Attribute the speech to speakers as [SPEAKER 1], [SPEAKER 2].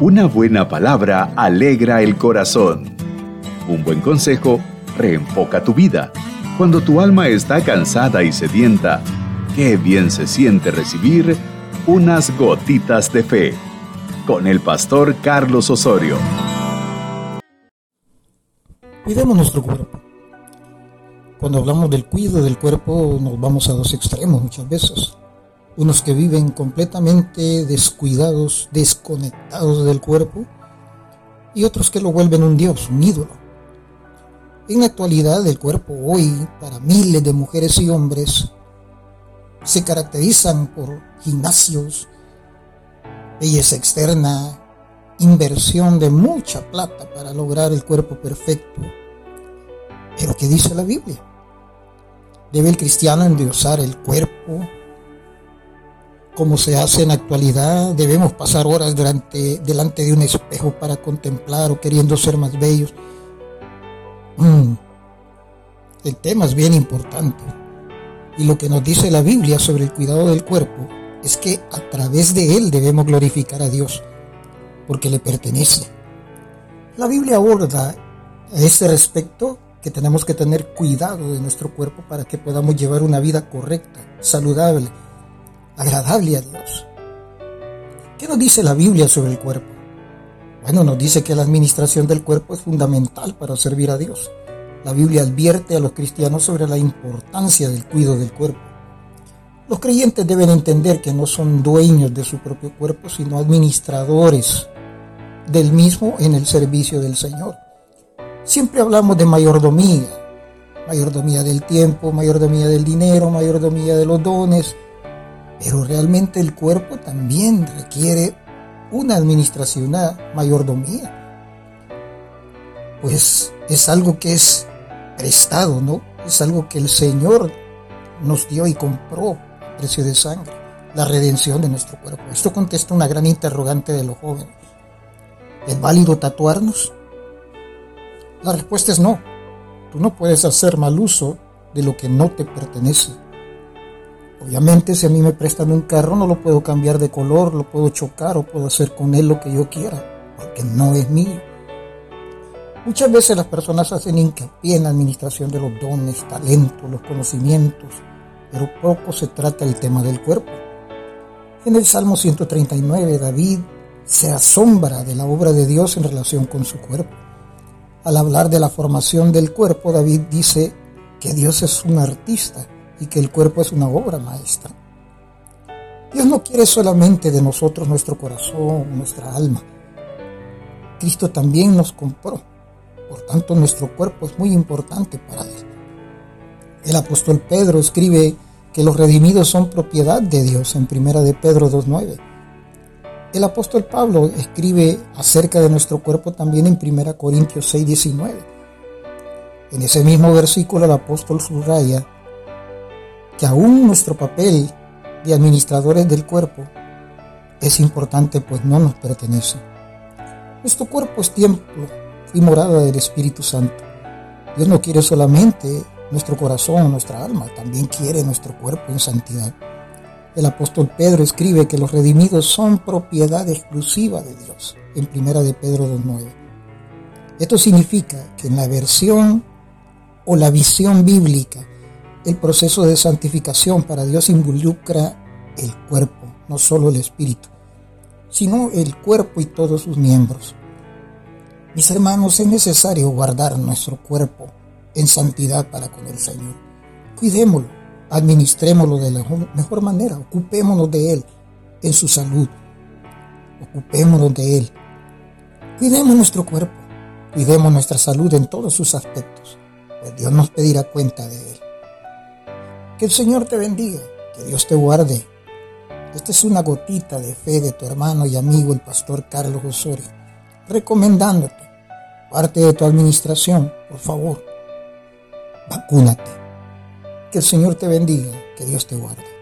[SPEAKER 1] Una buena palabra alegra el corazón. Un buen consejo reenfoca tu vida. Cuando tu alma está cansada y sedienta, qué bien se siente recibir unas gotitas de fe con el pastor Carlos Osorio.
[SPEAKER 2] Cuidemos nuestro cuerpo. Cuando hablamos del cuidado del cuerpo nos vamos a dos extremos muchas veces unos que viven completamente descuidados, desconectados del cuerpo, y otros que lo vuelven un dios, un ídolo. En la actualidad el cuerpo hoy, para miles de mujeres y hombres, se caracterizan por gimnasios, belleza externa, inversión de mucha plata para lograr el cuerpo perfecto. Pero ¿qué dice la Biblia? ¿Debe el cristiano endiosar el cuerpo, como se hace en la actualidad, debemos pasar horas delante, delante de un espejo para contemplar o queriendo ser más bellos. Mm. El tema es bien importante. Y lo que nos dice la Biblia sobre el cuidado del cuerpo es que a través de él debemos glorificar a Dios, porque le pertenece. La Biblia aborda a este respecto que tenemos que tener cuidado de nuestro cuerpo para que podamos llevar una vida correcta, saludable, agradable a Dios. ¿Qué nos dice la Biblia sobre el cuerpo? Bueno, nos dice que la administración del cuerpo es fundamental para servir a Dios. La Biblia advierte a los cristianos sobre la importancia del cuidado del cuerpo. Los creyentes deben entender que no son dueños de su propio cuerpo, sino administradores del mismo en el servicio del Señor. Siempre hablamos de mayordomía, mayordomía del tiempo, mayordomía del dinero, mayordomía de los dones, pero realmente el cuerpo también requiere una administración, una mayordomía. Pues es algo que es prestado, ¿no? Es algo que el Señor nos dio y compró a precio de sangre, la redención de nuestro cuerpo. Esto contesta una gran interrogante de los jóvenes. ¿Es válido tatuarnos? La respuesta es no. Tú no puedes hacer mal uso de lo que no te pertenece. Obviamente si a mí me prestan un carro no lo puedo cambiar de color, lo puedo chocar o puedo hacer con él lo que yo quiera, porque no es mío. Muchas veces las personas hacen hincapié en la administración de los dones, talentos, los conocimientos, pero poco se trata el tema del cuerpo. En el Salmo 139 David se asombra de la obra de Dios en relación con su cuerpo. Al hablar de la formación del cuerpo, David dice que Dios es un artista y que el cuerpo es una obra maestra. Dios no quiere solamente de nosotros nuestro corazón, nuestra alma. Cristo también nos compró. Por tanto, nuestro cuerpo es muy importante para Él. El apóstol Pedro escribe que los redimidos son propiedad de Dios en 1 de Pedro 2.9. El apóstol Pablo escribe acerca de nuestro cuerpo también en 1 Corintios 6.19. En ese mismo versículo el apóstol subraya que aún nuestro papel de administradores del cuerpo es importante pues no nos pertenece. Nuestro cuerpo es templo y morada del Espíritu Santo. Dios no quiere solamente nuestro corazón, nuestra alma, también quiere nuestro cuerpo en santidad. El apóstol Pedro escribe que los redimidos son propiedad exclusiva de Dios en primera de Pedro 2.9. Esto significa que en la versión o la visión bíblica el proceso de santificación para Dios involucra el cuerpo, no solo el espíritu, sino el cuerpo y todos sus miembros. Mis hermanos, es necesario guardar nuestro cuerpo en santidad para con el Señor. Cuidémoslo, administrémoslo de la mejor manera, ocupémonos de Él en su salud, ocupémonos de Él. Cuidemos nuestro cuerpo, cuidemos nuestra salud en todos sus aspectos, pues Dios nos pedirá cuenta de Él. Que el Señor te bendiga, que Dios te guarde. Esta es una gotita de fe de tu hermano y amigo el pastor Carlos Osorio, recomendándote, parte de tu administración, por favor, vacúnate. Que el Señor te bendiga, que Dios te guarde.